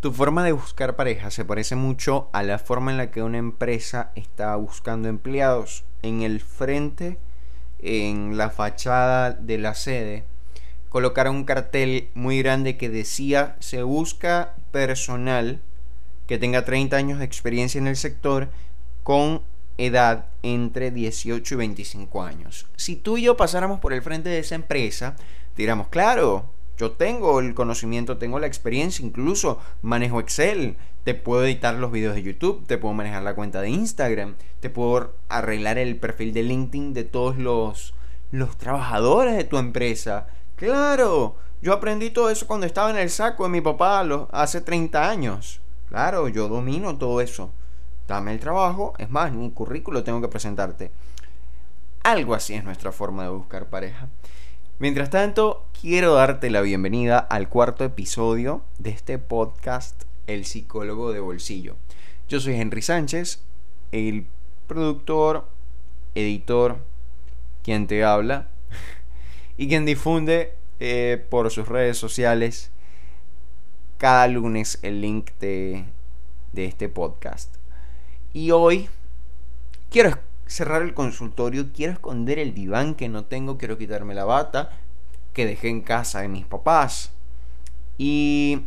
Tu forma de buscar pareja se parece mucho a la forma en la que una empresa está buscando empleados. En el frente, en la fachada de la sede, colocaron un cartel muy grande que decía se busca personal que tenga 30 años de experiencia en el sector con edad entre 18 y 25 años. Si tú y yo pasáramos por el frente de esa empresa, diríamos, claro, yo tengo el conocimiento, tengo la experiencia, incluso manejo Excel, te puedo editar los videos de YouTube, te puedo manejar la cuenta de Instagram, te puedo arreglar el perfil de LinkedIn de todos los, los trabajadores de tu empresa. Claro, yo aprendí todo eso cuando estaba en el saco de mi papá hace 30 años. Claro, yo domino todo eso. Dame el trabajo, es más, mi currículo tengo que presentarte. Algo así es nuestra forma de buscar pareja. Mientras tanto, quiero darte la bienvenida al cuarto episodio de este podcast El psicólogo de bolsillo. Yo soy Henry Sánchez, el productor, editor, quien te habla y quien difunde eh, por sus redes sociales cada lunes el link de, de este podcast. Y hoy quiero cerrar el consultorio, quiero esconder el diván que no tengo, quiero quitarme la bata que dejé en casa de mis papás. Y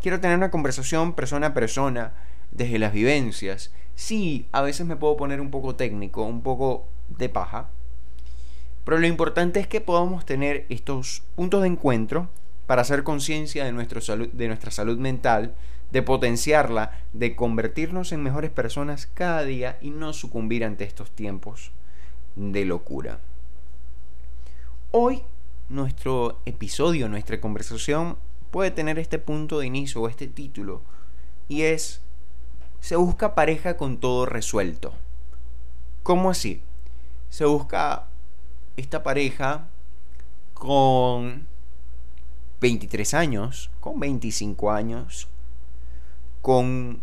quiero tener una conversación persona a persona, desde las vivencias. Sí, a veces me puedo poner un poco técnico, un poco de paja. Pero lo importante es que podamos tener estos puntos de encuentro para hacer conciencia de, de nuestra salud mental, de potenciarla, de convertirnos en mejores personas cada día y no sucumbir ante estos tiempos de locura. Hoy nuestro episodio, nuestra conversación puede tener este punto de inicio o este título y es se busca pareja con todo resuelto. ¿Cómo así? Se busca esta pareja con 23 años, con 25 años, con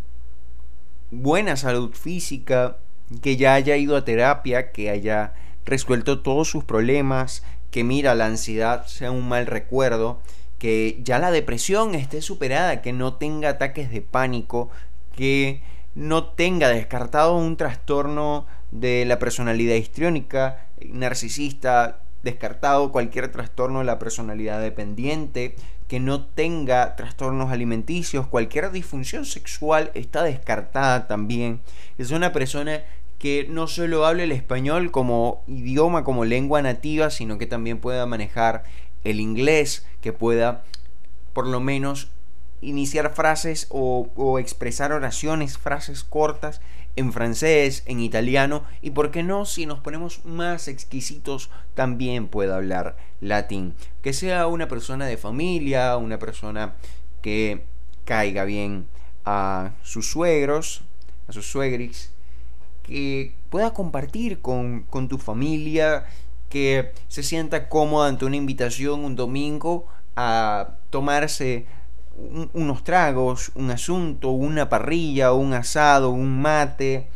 buena salud física, que ya haya ido a terapia, que haya resuelto todos sus problemas, que mira, la ansiedad sea un mal recuerdo, que ya la depresión esté superada, que no tenga ataques de pánico, que no tenga descartado un trastorno de la personalidad histriónica, narcisista, descartado cualquier trastorno de la personalidad dependiente, que no tenga trastornos alimenticios, cualquier disfunción sexual está descartada también. Es una persona que no solo hable el español como idioma, como lengua nativa, sino que también pueda manejar el inglés, que pueda por lo menos iniciar frases o, o expresar oraciones, frases cortas en francés, en italiano y por qué no si nos ponemos más exquisitos también pueda hablar latín. Que sea una persona de familia, una persona que caiga bien a sus suegros, a sus suegris, que pueda compartir con, con tu familia, que se sienta cómoda ante una invitación un domingo a tomarse unos tragos, un asunto, una parrilla, un asado, un mate,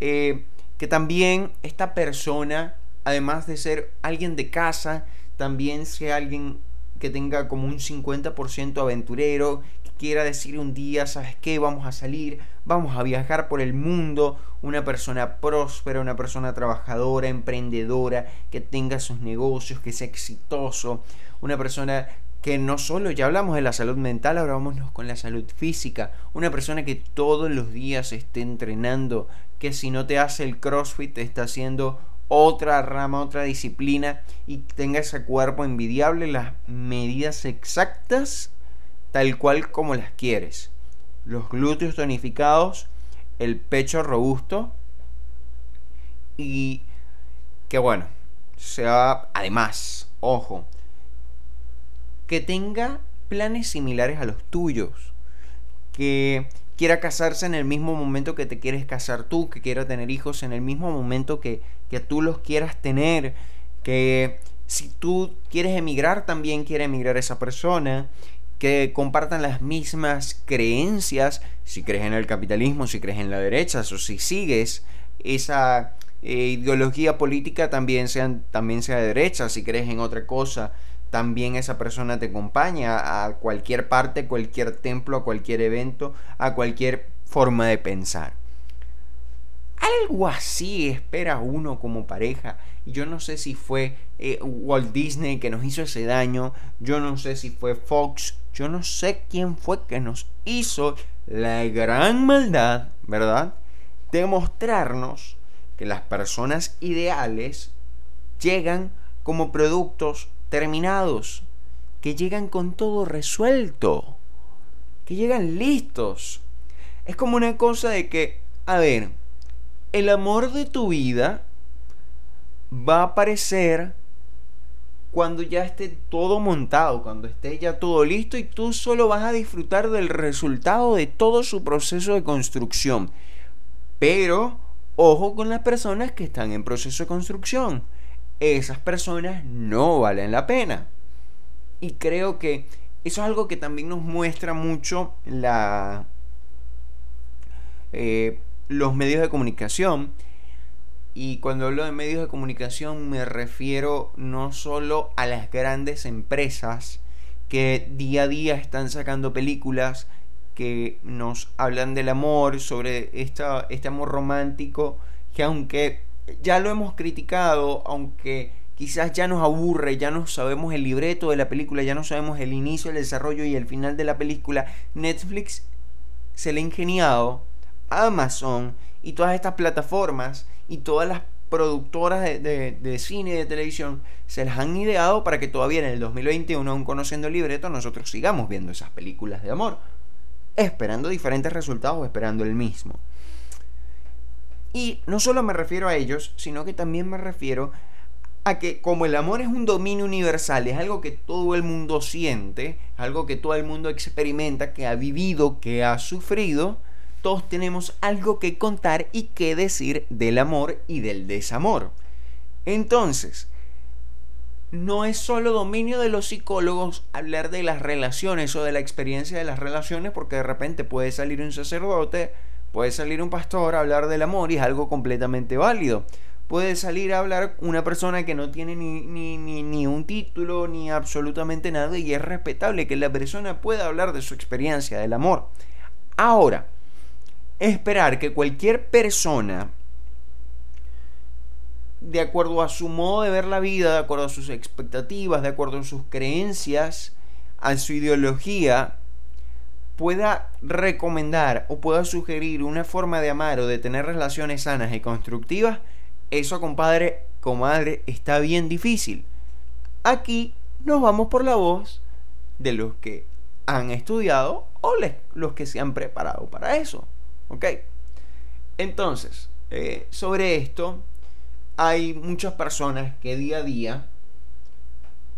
eh, que también esta persona, además de ser alguien de casa, también sea alguien que tenga como un 50% aventurero, que quiera decir un día, ¿sabes qué? Vamos a salir, vamos a viajar por el mundo, una persona próspera, una persona trabajadora, emprendedora, que tenga sus negocios, que sea exitoso, una persona que no solo ya hablamos de la salud mental, ahora vámonos con la salud física. Una persona que todos los días esté entrenando, que si no te hace el CrossFit te está haciendo otra rama, otra disciplina y tenga ese cuerpo envidiable, las medidas exactas tal cual como las quieres. Los glúteos tonificados, el pecho robusto y que bueno, sea además, ojo, que tenga planes similares a los tuyos, que quiera casarse en el mismo momento que te quieres casar tú, que quiera tener hijos en el mismo momento que, que tú los quieras tener, que si tú quieres emigrar también quiere emigrar esa persona, que compartan las mismas creencias, si crees en el capitalismo, si crees en la derecha, o si sigues esa eh, ideología política también, sean, también sea de derecha, si crees en otra cosa, también esa persona te acompaña a cualquier parte, cualquier templo, a cualquier evento, a cualquier forma de pensar. Algo así espera uno como pareja. Yo no sé si fue eh, Walt Disney que nos hizo ese daño. Yo no sé si fue Fox. Yo no sé quién fue que nos hizo la gran maldad, ¿verdad? De mostrarnos que las personas ideales llegan como productos terminados, que llegan con todo resuelto, que llegan listos. Es como una cosa de que, a ver, el amor de tu vida va a aparecer cuando ya esté todo montado, cuando esté ya todo listo y tú solo vas a disfrutar del resultado de todo su proceso de construcción. Pero, ojo con las personas que están en proceso de construcción esas personas no valen la pena. Y creo que eso es algo que también nos muestra mucho la, eh, los medios de comunicación. Y cuando hablo de medios de comunicación me refiero no solo a las grandes empresas que día a día están sacando películas que nos hablan del amor, sobre esta, este amor romántico, que aunque ya lo hemos criticado, aunque quizás ya nos aburre, ya no sabemos el libreto de la película, ya no sabemos el inicio, el desarrollo y el final de la película, Netflix se le ha ingeniado Amazon y todas estas plataformas y todas las productoras de, cine y de televisión se las han ideado para que todavía en el 2021, aún conociendo el libreto, nosotros sigamos viendo esas películas de amor, esperando diferentes resultados esperando el mismo. Y no solo me refiero a ellos, sino que también me refiero a que como el amor es un dominio universal, es algo que todo el mundo siente, algo que todo el mundo experimenta, que ha vivido, que ha sufrido, todos tenemos algo que contar y que decir del amor y del desamor. Entonces, no es solo dominio de los psicólogos hablar de las relaciones o de la experiencia de las relaciones, porque de repente puede salir un sacerdote, Puede salir un pastor a hablar del amor y es algo completamente válido. Puede salir a hablar una persona que no tiene ni, ni, ni, un título ni absolutamente nada y es respetable que la persona pueda hablar de su experiencia del amor. Ahora, esperar que cualquier persona, de acuerdo a su modo de ver la vida, de acuerdo a sus expectativas, de acuerdo a sus creencias, a su ideología, pueda recomendar o pueda sugerir una forma de amar o de tener relaciones sanas y constructivas, eso, compadre, comadre, está bien difícil. Aquí nos vamos por la voz de los que han estudiado o los que se han preparado para eso. ¿Ok? Entonces, eh, sobre esto, hay muchas personas que día a día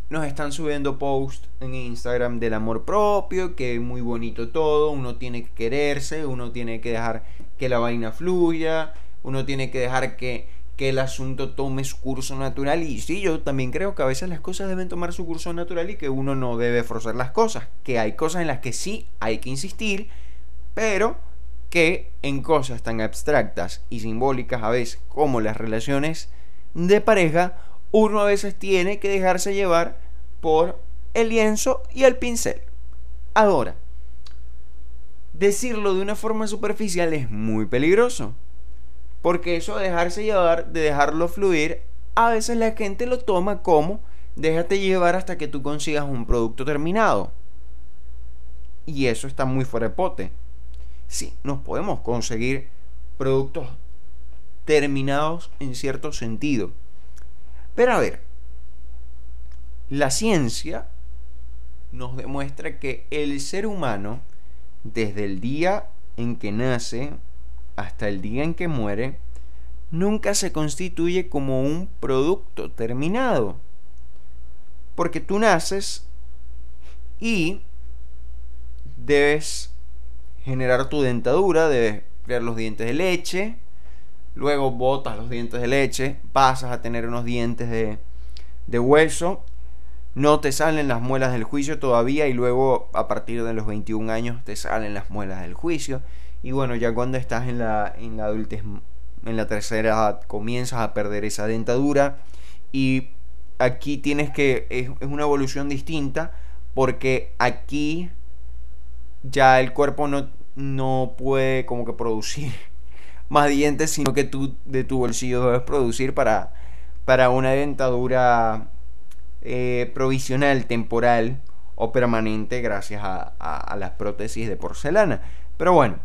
nos están subiendo posts en Instagram del amor propio, que muy bonito todo, uno tiene que quererse, uno tiene que dejar que la vaina fluya, uno tiene que dejar que, que el asunto tome su curso natural. Y sí, yo también creo que a veces las cosas deben tomar su curso natural y que uno no debe forzar las cosas, que hay cosas en las que sí hay que insistir, pero que en cosas tan abstractas y simbólicas a veces como las relaciones de pareja, uno a veces tiene que dejarse llevar por el lienzo y el pincel. Ahora, decirlo de una forma superficial es muy peligroso. Porque eso de dejarse llevar, de dejarlo fluir, a veces la gente lo toma como déjate llevar hasta que tú consigas un producto terminado. Y eso está muy fuera de pote. Sí, nos podemos conseguir productos terminados en cierto sentido pero a ver, la ciencia nos demuestra que el ser humano, desde el día en que nace hasta el día en que muere, nunca se constituye como un producto terminado. Porque tú naces y debes generar tu dentadura, debes crear los dientes de leche, luego botas los dientes de leche, pasas a tener unos dientes de, de hueso, no te salen las muelas del juicio todavía y luego a partir de los 21 años te salen las muelas del juicio. Y bueno, ya cuando estás en la, en la adultez, en la tercera edad, comienzas a perder esa dentadura. Y aquí tienes que, es, una evolución distinta porque aquí ya el cuerpo no, no puede como que producir más dientes, sino que tú de tu bolsillo debes producir para, para una dentadura eh, provisional, temporal o permanente gracias a, a las prótesis de porcelana. Pero bueno,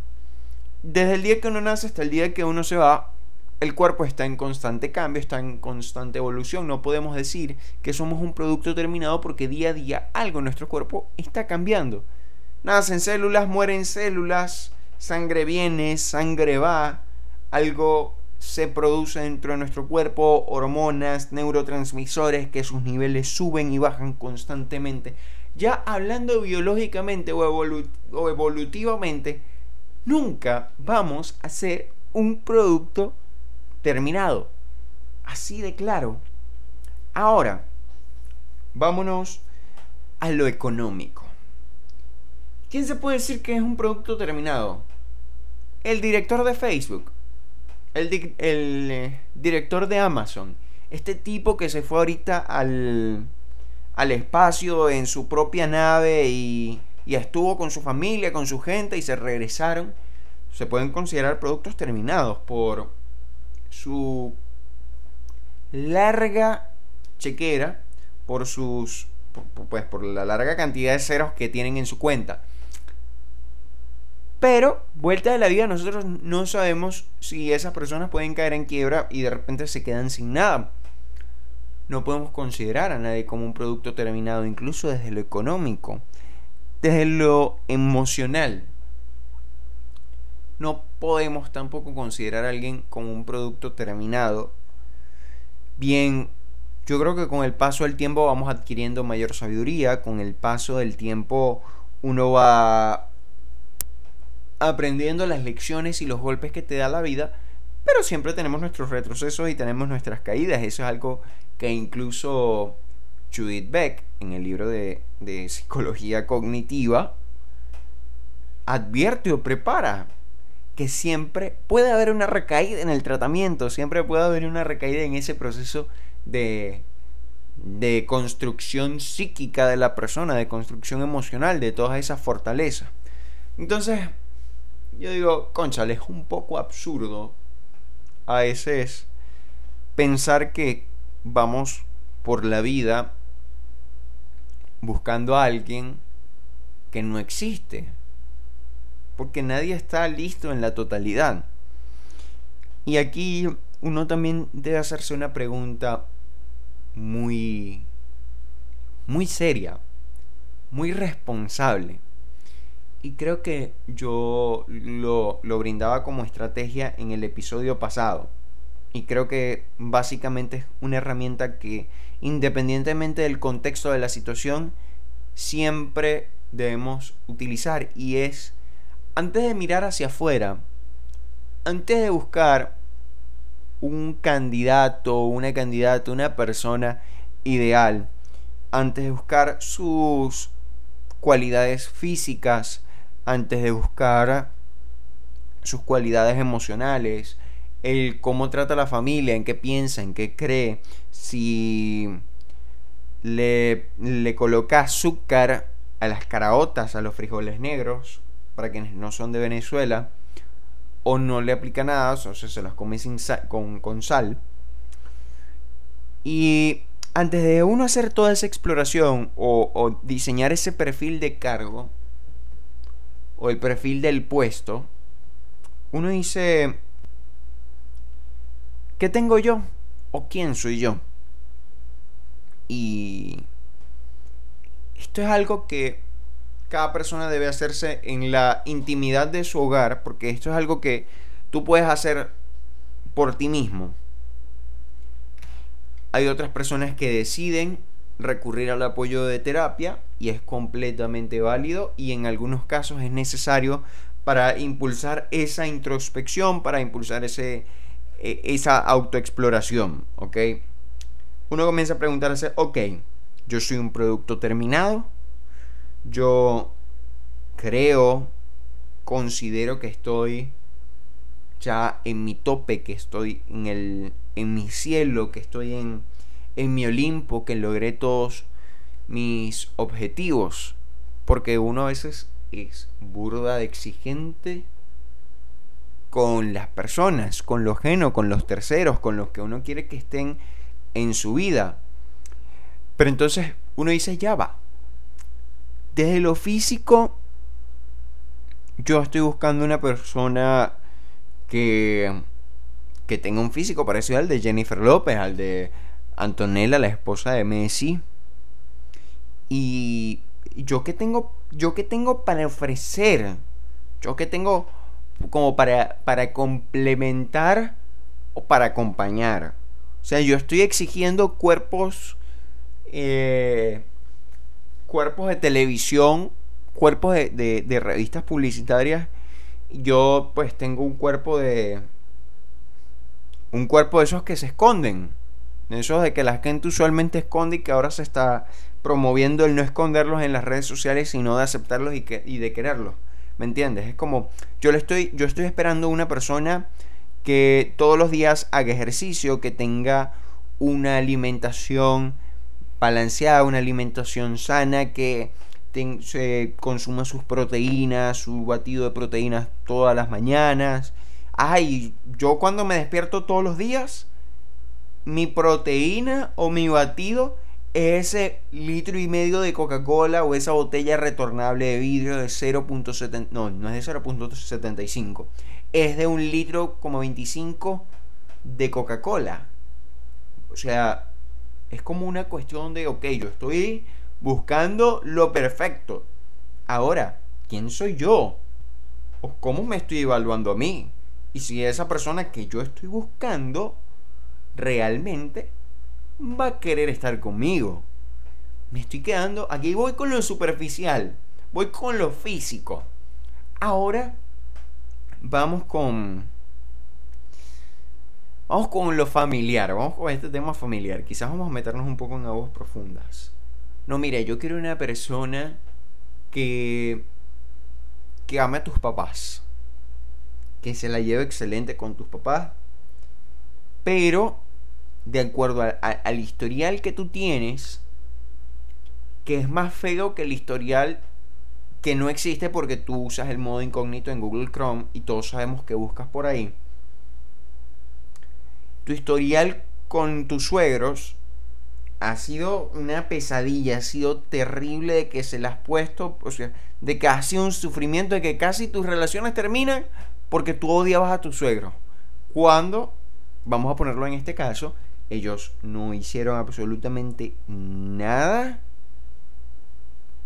desde el día que uno nace hasta el día que uno se va, el cuerpo está en constante cambio, está en constante evolución. No podemos decir que somos un producto terminado porque día a día algo en nuestro cuerpo está cambiando. Nacen células, mueren células, sangre viene, sangre va, algo se produce dentro de nuestro cuerpo, hormonas, neurotransmisores que sus niveles suben y bajan constantemente. Ya hablando biológicamente o, o evolutivamente, nunca vamos a ser un producto terminado. Así de claro. Ahora, vámonos a lo económico. ¿Quién se puede decir que es un producto terminado? El director de Facebook. El, el director de Amazon. Este tipo que se fue ahorita al, al espacio en su propia nave y, y estuvo con su familia, con su gente y se regresaron. Se pueden considerar productos terminados por su larga chequera por sus pues por la larga cantidad de ceros que tienen en su cuenta. Pero, vuelta de la vida, nosotros no sabemos si esas personas pueden caer en quiebra y de repente se quedan sin nada. No podemos considerar a nadie como un producto terminado, incluso desde lo económico, desde lo emocional no podemos tampoco considerar a alguien como un producto terminado. Bien, yo creo que con el paso del tiempo vamos adquiriendo mayor sabiduría, con el paso del tiempo uno va aprendiendo las lecciones y los golpes que te da la vida, pero siempre tenemos nuestros retrocesos y tenemos nuestras caídas. Eso es algo que incluso Judith Beck, en el libro de, de psicología cognitiva, advierte o prepara que siempre puede haber una recaída en el tratamiento, siempre puede haber una recaída en ese proceso de, de construcción psíquica de la persona, de construcción emocional, de todas esas fortalezas. Entonces, yo digo, conchale, es un poco absurdo a veces pensar que vamos por la vida buscando a alguien que no existe porque nadie está listo en la totalidad. Y aquí uno también debe hacerse una pregunta muy muy seria, muy responsable. Y creo que yo lo, lo, brindaba como estrategia en el episodio pasado. Y creo que básicamente es una herramienta que independientemente del contexto de la situación, siempre debemos utilizar. Y es antes de mirar hacia afuera, antes de buscar un candidato, una candidata, una persona ideal, antes de buscar sus cualidades físicas, antes de buscar sus cualidades emocionales, el cómo trata a la familia, en qué piensa, en qué cree, si le, le coloca azúcar a las caraotas, a los frijoles negros, para quienes no son de Venezuela, o no le aplica nada, o se las come sin con, sal. Y antes de uno hacer toda esa exploración o, diseñar ese perfil de cargo o el perfil del puesto, uno dice, ¿qué tengo yo? ¿O quién soy yo? Y esto es algo que cada persona debe hacerse en la intimidad de su hogar, porque esto es algo que tú puedes hacer por ti mismo. Hay otras personas que deciden recurrir al apoyo de terapia y es completamente válido y en algunos casos es necesario para impulsar esa introspección, para impulsar ese, e, esa autoexploración, ¿ok? Uno comienza a preguntarse, ok, yo soy un producto terminado, yo creo, considero que estoy ya en mi tope, que estoy en el en mi cielo, que estoy en en mi Olimpo, que logré todos mis objetivos. Porque uno a veces es burda de exigente con las personas, con lo ajeno, con los terceros, con los que uno quiere que estén en su vida. Pero entonces uno dice, ya va. Desde lo físico, yo estoy buscando una persona que, que tenga un físico parecido al de Jennifer López, al de Antonella, la esposa de Messi. Y yo que tengo, yo tengo para ofrecer, yo que tengo como para, para complementar o para acompañar. O sea, yo estoy exigiendo cuerpos, eh, cuerpos de televisión, cuerpos de, de, revistas publicitarias. Yo pues tengo un cuerpo de... Un cuerpo de esos que se esconden. De esos de que la gente usualmente esconde y que ahora se está promoviendo el no esconderlos en las redes sociales, sino de aceptarlos y de quererlos. ¿Me entiendes? Es como, yo le estoy, yo estoy esperando una persona que todos los días haga ejercicio, que tenga una alimentación balanceada, una alimentación sana, que se consuma sus proteínas, su batido de proteínas todas las mañanas. Ay, yo cuando me despierto todos los días, mi proteína o mi batido ese litro y medio de Coca-Cola o esa botella retornable de vidrio de 0.70 no, no es de 0.75 es de un litro como 25 de Coca-Cola. O sea es como una cuestión de ok yo estoy buscando lo perfecto. Ahora quién soy yo o cómo me estoy evaluando a mí y si esa persona que yo estoy buscando realmente va a querer estar conmigo. Me estoy quedando, aquí voy con lo superficial, voy con lo físico. Ahora vamos con... Vamos con lo familiar, vamos con este tema familiar. Quizás vamos a meternos un poco en aguas profundas. No, mire, yo quiero una persona que que ame a tus papás, que se la lleve excelente con tus papás, pero de acuerdo al historial que tú tienes, que es más feo que el historial que no existe porque tú usas el modo incógnito en Google Chrome y todos sabemos que buscas por ahí. Tu historial con tus suegros ha sido una pesadilla, ha sido terrible de que se la has puesto, o sea, de que ha sido un sufrimiento, de que casi tus relaciones terminan porque tú odiabas a tu suegro. Cuando, vamos a ponerlo en este caso, ellos no hicieron absolutamente nada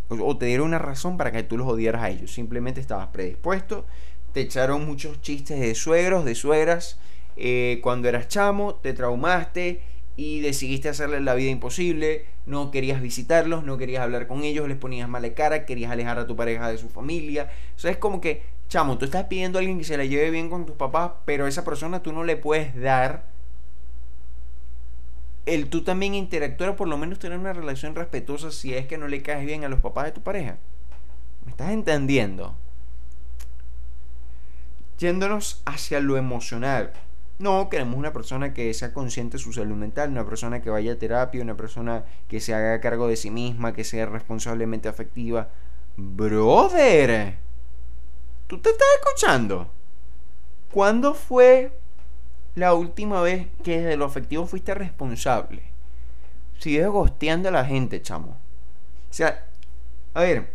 o te dieron una razón para que tú los odiaras a ellos. Simplemente estabas predispuesto, te echaron muchos chistes de suegros, de suegras, eh, cuando eras chamo, te traumaste y decidiste hacerles la vida imposible, no querías visitarlos, no querías hablar con ellos, les ponías mala cara, querías alejar a tu pareja de su familia. O sea, es como que, chamo, tú estás pidiendo a alguien que se la lleve bien con tus papás, pero a esa persona tú no le puedes dar el tú también interactuar o por lo menos tener una relación respetuosa si es que no le caes bien a los papás de tu pareja. ¿Me estás entendiendo? Yéndonos hacia lo emocional. No, queremos una persona que sea consciente de su salud mental, una persona que vaya a terapia, una persona que se haga cargo de sí misma, que sea responsablemente afectiva. Brother, ¿tú te estás escuchando? ¿Cuándo fue la última vez que desde lo afectivo fuiste responsable? Sigues gosteando a la gente, chamo. O sea, a ver,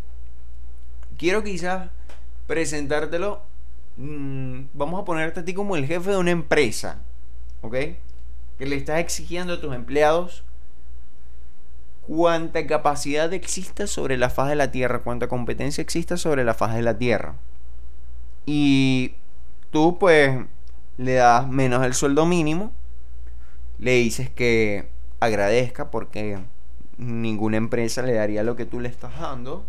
quiero quizás presentártelo. Mm, vamos a ponerte a ti como el jefe de una empresa, ¿ok? Que le estás exigiendo a tus empleados cuánta capacidad exista sobre la faz de la Tierra, cuánta competencia exista sobre la faz de la Tierra. Y tú pues le das menos el sueldo mínimo, le dices que agradezca porque ninguna empresa le daría lo que tú le estás dando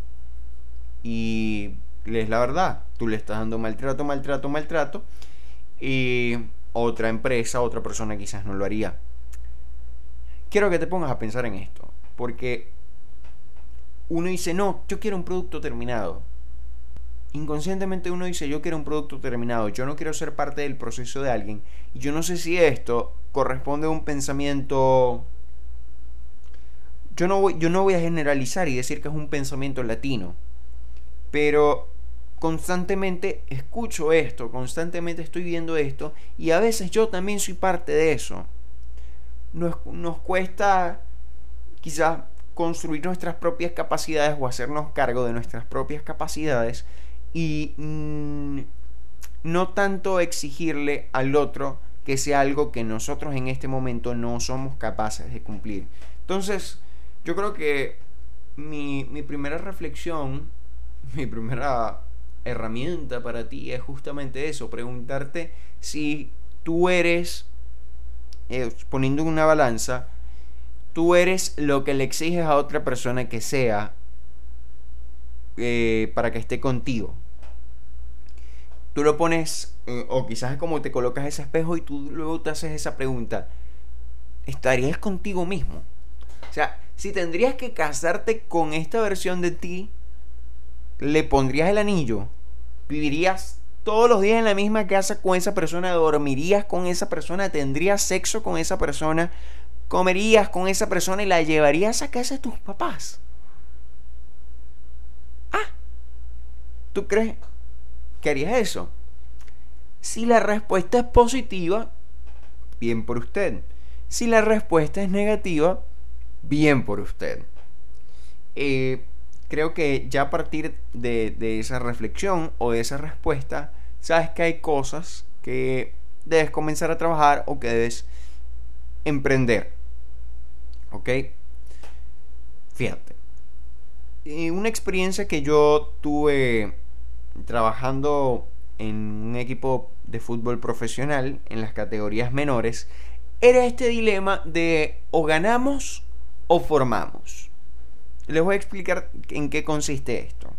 y es la verdad, tú le estás dando maltrato, maltrato, maltrato y otra empresa, otra persona quizás no lo haría. Quiero que te pongas a pensar en esto, porque uno dice, no, yo quiero un producto terminado inconscientemente uno dice, yo quiero un producto terminado, yo no quiero ser parte del proceso de alguien. Y yo no sé si esto corresponde a un pensamiento yo no voy, yo no voy a generalizar y decir que es un pensamiento latino, pero constantemente escucho esto, constantemente estoy viendo esto y a veces yo también soy parte de eso. Nos, nos cuesta quizás construir nuestras propias capacidades o hacernos cargo de nuestras propias capacidades y mm, no tanto exigirle al otro que sea algo que nosotros en este momento no somos capaces de cumplir. Entonces, yo creo que mi, mi primera reflexión, mi primera herramienta para ti es justamente eso, preguntarte si tú eres, eh, poniendo una balanza, tú eres lo que le exiges a otra persona que sea eh, para que esté contigo. Tú lo pones, eh, o quizás es como te colocas ese espejo y tú luego te haces esa pregunta, ¿estarías contigo mismo? O sea, si tendrías que casarte con esta versión de ti, le pondrías el anillo, vivirías todos los días en la misma casa con esa persona, dormirías con esa persona, tendrías sexo con esa persona, comerías con esa persona y la llevarías a casa de tus papás. Ah, ¿tú crees que harías eso? Si la respuesta es positiva, bien por usted. Si la respuesta es negativa, bien por usted. Eh, creo que ya a partir de, esa reflexión o de esa respuesta, sabes que hay cosas que debes comenzar a trabajar o que debes emprender. ¿Ok? Fíjate. una experiencia que yo tuve trabajando en un equipo de fútbol profesional en las categorías menores era este dilema de o ganamos o formamos. Les voy a explicar en qué consiste esto.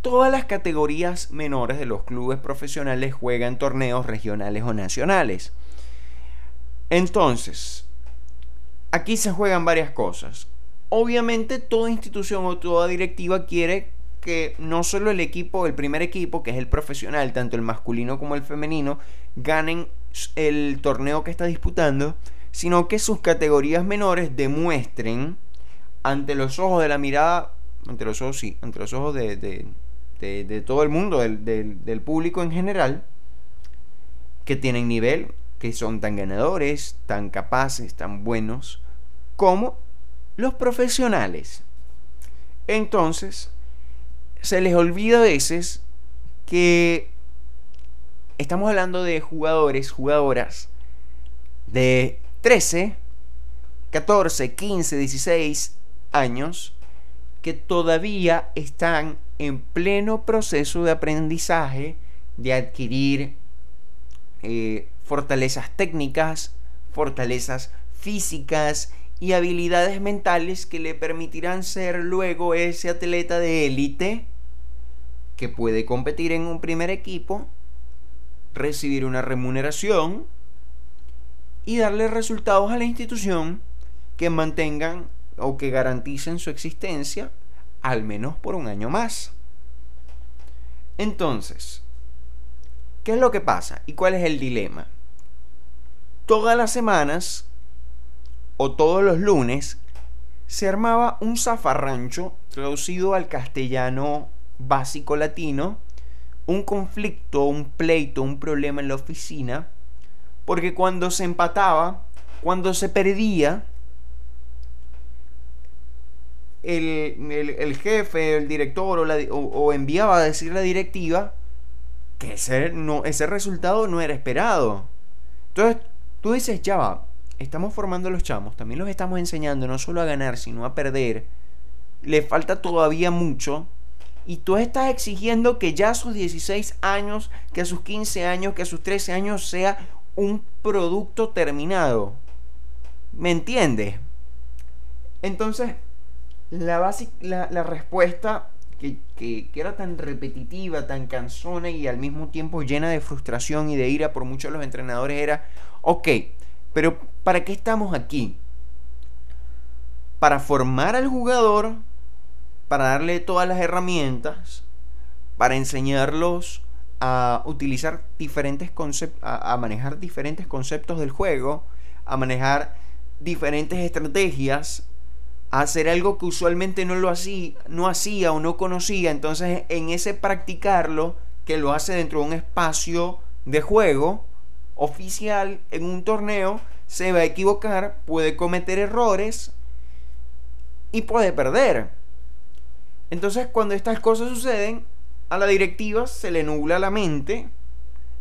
Todas las categorías menores de los clubes profesionales juegan torneos regionales o nacionales. Entonces, aquí se juegan varias cosas. Obviamente toda institución o toda directiva quiere que no solo el equipo, el primer equipo, que es el profesional, tanto el masculino como el femenino, ganen el torneo que está disputando, sino que sus categorías menores demuestren ante los ojos de la mirada, ante los ojos, sí, ante los ojos de, de, todo el mundo, del, público en general, que tienen nivel, que son tan ganadores, tan capaces, tan buenos, como los profesionales. Entonces, se les olvida a veces que estamos hablando de jugadores, jugadoras de 13, 14, 15, 16 años que todavía están en pleno proceso de aprendizaje, de adquirir eh, fortalezas técnicas, fortalezas físicas y habilidades mentales que le permitirán ser luego ese atleta de élite que puede competir en un primer equipo, recibir una remuneración y darle resultados a la institución que mantengan o que garanticen su existencia al menos por un año más. Entonces, ¿qué es lo que pasa y cuál es el dilema? Todas las semanas o todos los lunes se armaba un zafarrancho traducido al castellano básico latino, un conflicto, un pleito, un problema en la oficina, porque cuando se empataba, cuando se perdía, el, jefe, el director o, enviaba a decir la directiva que ese, no, ese resultado no era esperado. Entonces tú dices, ya va, estamos formando a los chamos, también los estamos enseñando no solo a ganar, sino a perder. Le falta todavía mucho. Y tú estás exigiendo que ya a sus 16 años, que a sus 15 años, que a sus 13 años sea un producto terminado. ¿Me entiendes? Entonces, la, la, respuesta que, que, era tan repetitiva, tan cansona y al mismo tiempo llena de frustración y de ira por muchos de los entrenadores era, ok, pero ¿para qué estamos aquí? Para formar al jugador, para darle todas las herramientas, para enseñarlos a utilizar diferentes conceptos, a manejar diferentes conceptos del juego, a manejar diferentes estrategias a hacer algo que usualmente no lo hacía, no hacía o no conocía. Entonces, en ese practicarlo, que lo hace dentro de un espacio de juego oficial en un torneo, se va a equivocar, puede cometer errores y puede perder. Entonces, cuando estas cosas suceden, a la directiva se le nubla la mente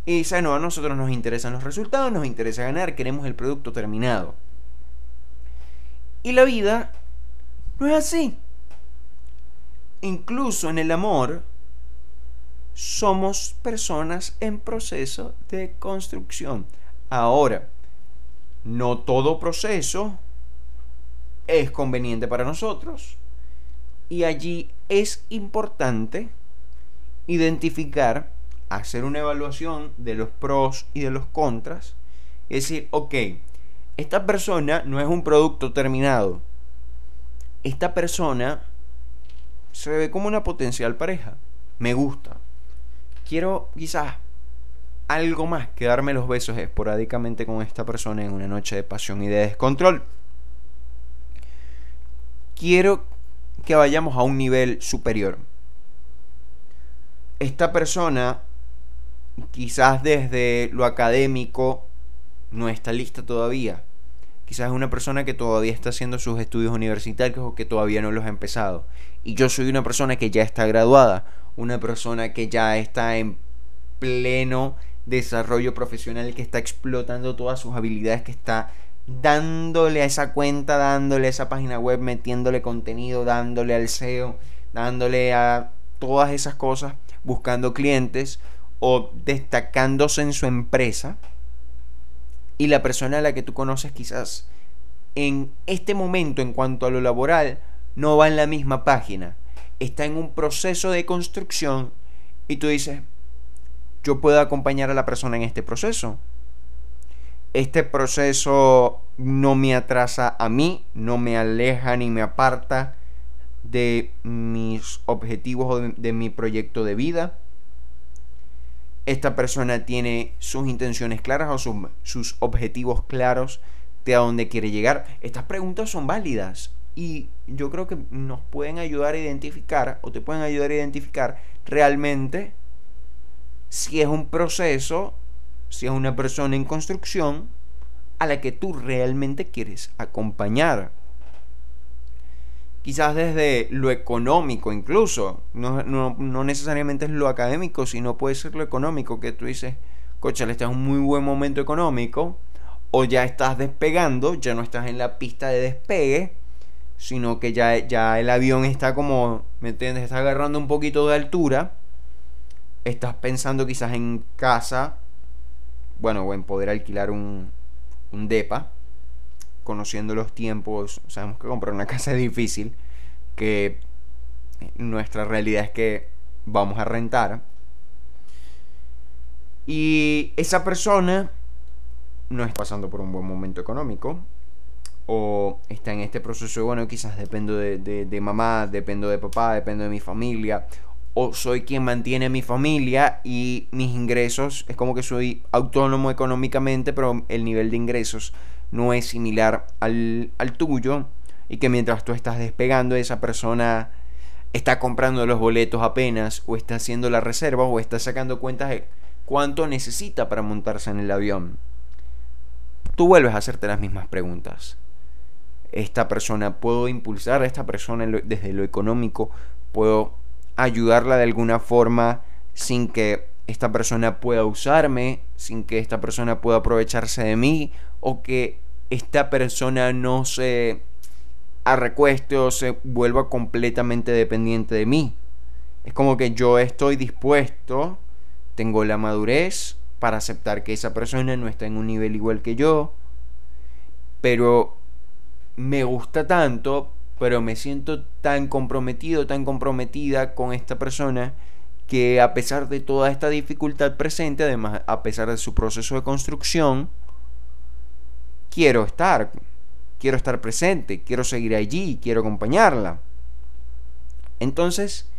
y dice, no, a nosotros nos interesan los resultados, nos interesa ganar, queremos el producto terminado. Y la vida no es así. Incluso en el amor, somos personas en proceso de construcción. Ahora, no todo proceso es conveniente para nosotros. Y allí es importante identificar, hacer una evaluación de los pros y de los contras. Es decir, ok, esta persona no es un producto terminado. Esta persona se ve como una potencial pareja. Me gusta. Quiero quizás algo más que darme los besos esporádicamente con esta persona en una noche de pasión y de descontrol. Quiero que vayamos a un nivel superior. Esta persona, quizás desde lo académico, no está lista todavía. Quizás es una persona que todavía está haciendo sus estudios universitarios o que todavía no los ha empezado. Y yo soy una persona que ya está graduada, una persona que ya está en pleno desarrollo profesional, que está explotando todas sus habilidades, que está dándole a esa cuenta, dándole a esa página web, metiéndole contenido, dándole al SEO, dándole a todas esas cosas, buscando clientes o destacándose en su empresa. Y la persona a la que tú conoces quizás en este momento en cuanto a lo laboral no va en la misma página, está en un proceso de construcción y tú dices, yo puedo acompañar a la persona en este proceso. Este proceso no me atrasa a mí, no me aleja ni me aparta de mis objetivos o de, mi proyecto de vida esta persona tiene sus intenciones claras o sus, objetivos claros de a dónde quiere llegar. Estas preguntas son válidas y yo creo que nos pueden ayudar a identificar o te pueden ayudar a identificar realmente si es un proceso, si es una persona en construcción a la que tú realmente quieres acompañar quizás desde lo económico incluso, no, no, necesariamente es lo académico, sino puede ser lo económico, que tú dices, coche, este es un muy buen momento económico, o ya estás despegando, ya no estás en la pista de despegue, sino que ya, ya el avión está como, ¿me entiendes? Está agarrando un poquito de altura, estás pensando quizás en casa, bueno, o en poder alquilar un, un DEPA, conociendo los tiempos, sabemos que comprar una casa es difícil, que nuestra realidad es que vamos a rentar. Y esa persona no está pasando por un buen momento económico. O está en este proceso de, bueno, quizás dependo de, de mamá, dependo de papá, dependo de mi familia. O soy quien mantiene a mi familia y mis ingresos. Es como que soy autónomo económicamente, pero el nivel de ingresos no es similar al, tuyo y que mientras tú estás despegando esa persona está comprando los boletos apenas o está haciendo la reserva o está sacando cuentas de cuánto necesita para montarse en el avión. Tú vuelves a hacerte las mismas preguntas. Esta persona, ¿puedo impulsar a esta persona desde lo económico? ¿Puedo ayudarla de alguna forma sin que esta persona pueda usarme, sin que esta persona pueda aprovecharse de mí o que esta persona no se arrecueste o se vuelva completamente dependiente de mí. Es como que yo estoy dispuesto, tengo la madurez para aceptar que esa persona no está en un nivel igual que yo, pero me gusta tanto, pero me siento tan comprometido, tan comprometida con esta persona que a pesar de toda esta dificultad presente, además a pesar de su proceso de construcción, quiero estar, quiero estar presente, quiero seguir allí, quiero acompañarla. Entonces,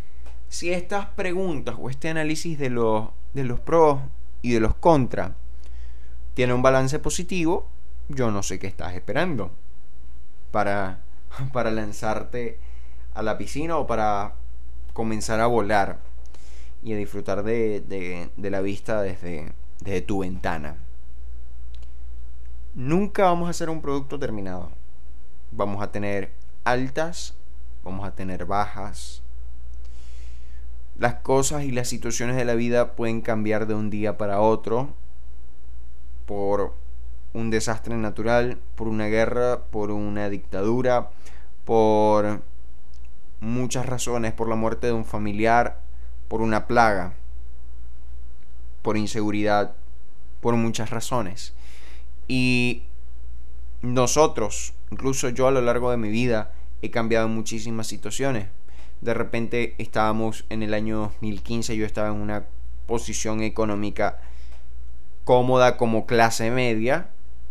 si estas preguntas o este análisis de los, de los pros y de los contras tiene un balance positivo, yo no sé qué estás esperando para para lanzarte a la piscina o para comenzar a volar y a disfrutar de, la vista desde, desde tu ventana. Nunca vamos a hacer un producto terminado. Vamos a tener altas, vamos a tener bajas. Las cosas y las situaciones de la vida pueden cambiar de un día para otro por un desastre natural, por una guerra, por una dictadura, por muchas razones, por la muerte de un familiar, por una plaga, por inseguridad, por muchas razones. Y nosotros, incluso yo a lo largo de mi vida, he cambiado muchísimas situaciones. De repente estábamos en el año 2015, yo estaba en una posición económica cómoda como clase media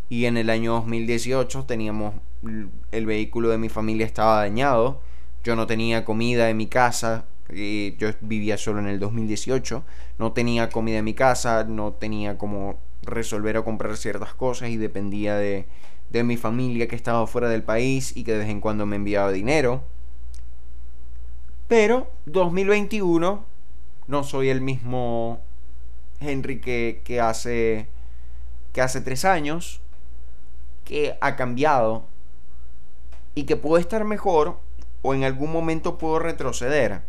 y en el año 2018 teníamos el vehículo de mi familia estaba dañado, yo no tenía comida en mi casa, yo vivía solo en el 2018, no tenía comida en mi casa, no tenía como resolver o comprar ciertas cosas y dependía de, de mi familia que estaba fuera del país y que de vez en cuando me enviaba dinero. Pero 2021 no soy el mismo Henry que, que, hace, que hace tres años, que ha cambiado y que puedo estar mejor o en algún momento puedo retroceder.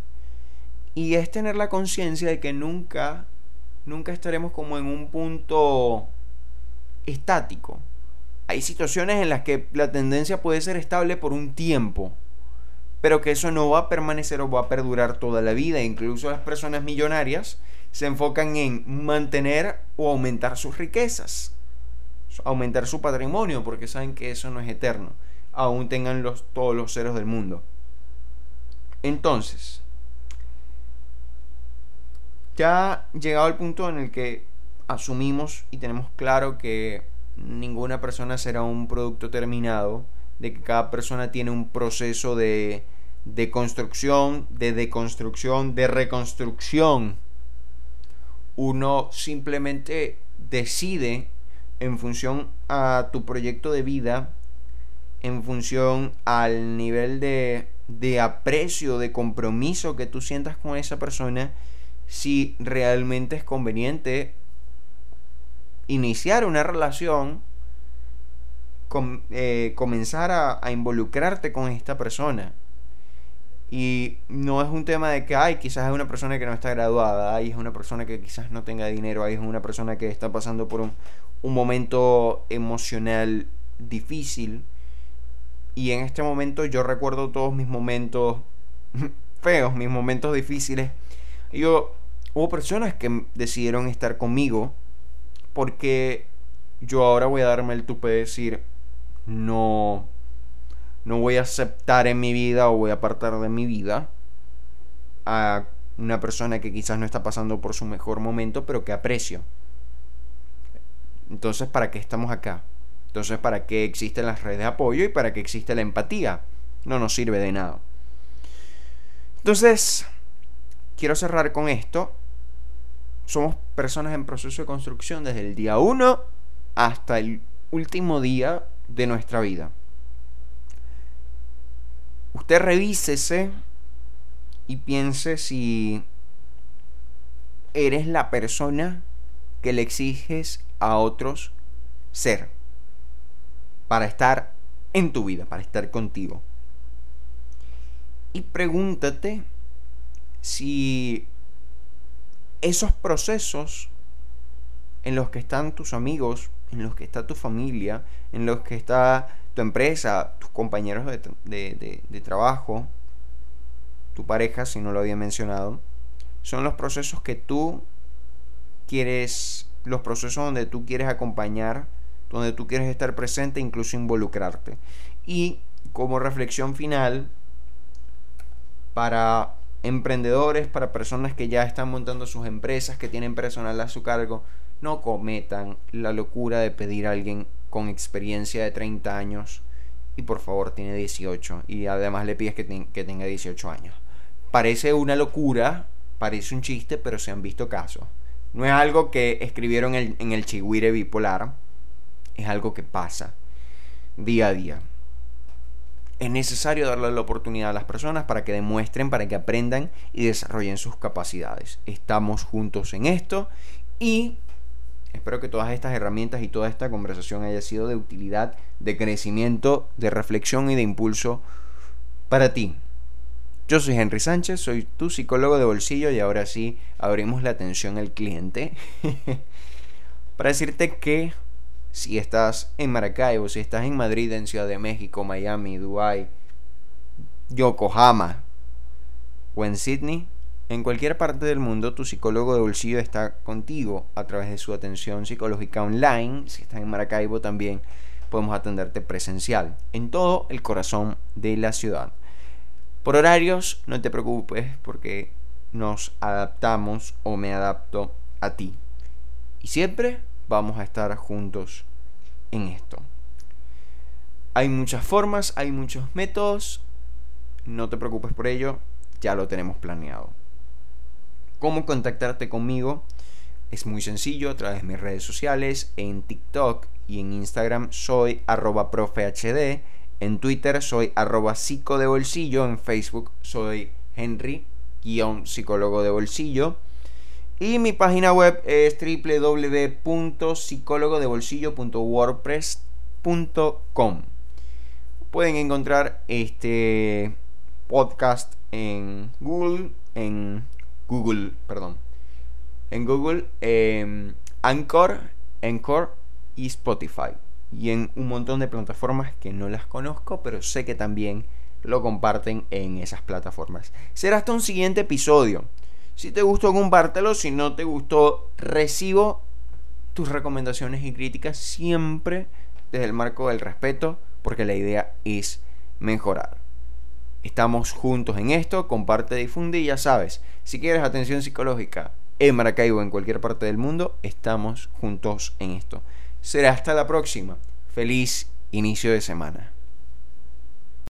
Y es tener la conciencia de que nunca, nunca estaremos como en un punto estático. Hay situaciones en las que la tendencia puede ser estable por un tiempo, pero que eso no va a permanecer o va a perdurar toda la vida. Incluso las personas millonarias se enfocan en mantener o aumentar sus riquezas, aumentar su patrimonio, porque saben que eso no es eterno, aún tengan los, todos los ceros del mundo. Entonces, ya llegado al punto en el que asumimos y tenemos claro que ninguna persona será un producto terminado, de que cada persona tiene un proceso de, de construcción, de deconstrucción, de reconstrucción. Uno simplemente decide en función a tu proyecto de vida, en función al nivel de, de aprecio, de compromiso que tú sientas con esa persona, si realmente es conveniente iniciar una relación, eh, comenzar a, involucrarte con esta persona. Y no es un tema de que, ay, quizás es una persona que no está graduada, ay, es una persona que quizás no tenga dinero, ay, es una persona que está pasando por un, un momento emocional difícil. Y en este momento yo recuerdo todos mis momentos feos, mis momentos difíciles. Yo, hubo personas que decidieron estar conmigo porque yo ahora voy a darme el tupe de decir, no, no voy a aceptar en mi vida o voy a apartar de mi vida a una persona que quizás no está pasando por su mejor momento, pero que aprecio. Entonces, ¿para qué estamos acá? Entonces, ¿para qué existen las redes de apoyo y para qué existe la empatía? No nos sirve de nada. Entonces, quiero cerrar con esto. Somos personas en proceso de construcción desde el día 1 hasta el último día de nuestra vida. Usted revísese y piense si eres la persona que le exiges a otros ser para estar en tu vida, para estar contigo. Y pregúntate si esos procesos en los que están tus amigos, en los que está tu familia, en los que está tu empresa, tus compañeros de, de, trabajo, tu pareja, si no lo había mencionado, son los procesos que tú quieres, los procesos donde tú quieres acompañar, donde tú quieres estar presente, incluso involucrarte. Y como reflexión final, para emprendedores, para personas que ya están montando sus empresas, que tienen personal a su cargo, no cometan la locura de pedir a alguien con experiencia de 30 años y por favor tiene 18 y además le pides que, tenga 18 años. Parece una locura, parece un chiste, pero se han visto casos. No es algo que escribieron en el, en el Chihuire bipolar, es algo que pasa día a día. es necesario darle la oportunidad a las personas para que demuestren, para que aprendan y desarrollen sus capacidades. Estamos juntos en esto y espero que todas estas herramientas y toda esta conversación haya sido de utilidad, de crecimiento, de reflexión y de impulso para ti. Yo soy Henry Sánchez, soy tu psicólogo de bolsillo y ahora sí abrimos la atención al cliente para decirte que si estás en Maracaibo, si estás en Madrid, en Ciudad de México, Miami, Dubai, Yokohama o en Sydney, en cualquier parte del mundo tu psicólogo de bolsillo está contigo a través de su atención psicológica online. Si estás en Maracaibo también podemos atenderte presencial en todo el corazón de la ciudad. Por horarios no te preocupes porque nos adaptamos o me adapto a ti. Y siempre vamos a estar juntos en esto. Hay muchas formas, hay muchos métodos. No te preocupes por ello, ya lo tenemos planeado. ¿Cómo contactarte conmigo? Es muy sencillo a través de mis redes sociales, en TikTok y en Instagram soy arroba profehd, en Twitter soy arroba psico de bolsillo, en Facebook soy Henry psicólogo de bolsillo y mi página web es www.psicólogodebolsillo.wordpress.com. Pueden encontrar este podcast en Google, en Google, perdón, en Google, eh, Anchor, Anchor y Spotify. Y en un montón de plataformas que no las conozco, pero sé que también lo comparten en esas plataformas. Será hasta un siguiente episodio. Si te gustó, compártelo. Si no te gustó, recibo tus recomendaciones y críticas siempre desde el marco del respeto, porque la idea es mejorar. Estamos juntos en esto, comparte, difunde y ya sabes, si quieres atención psicológica en Maracaibo en cualquier parte del mundo, estamos juntos en esto. Será hasta la próxima. Feliz inicio de semana.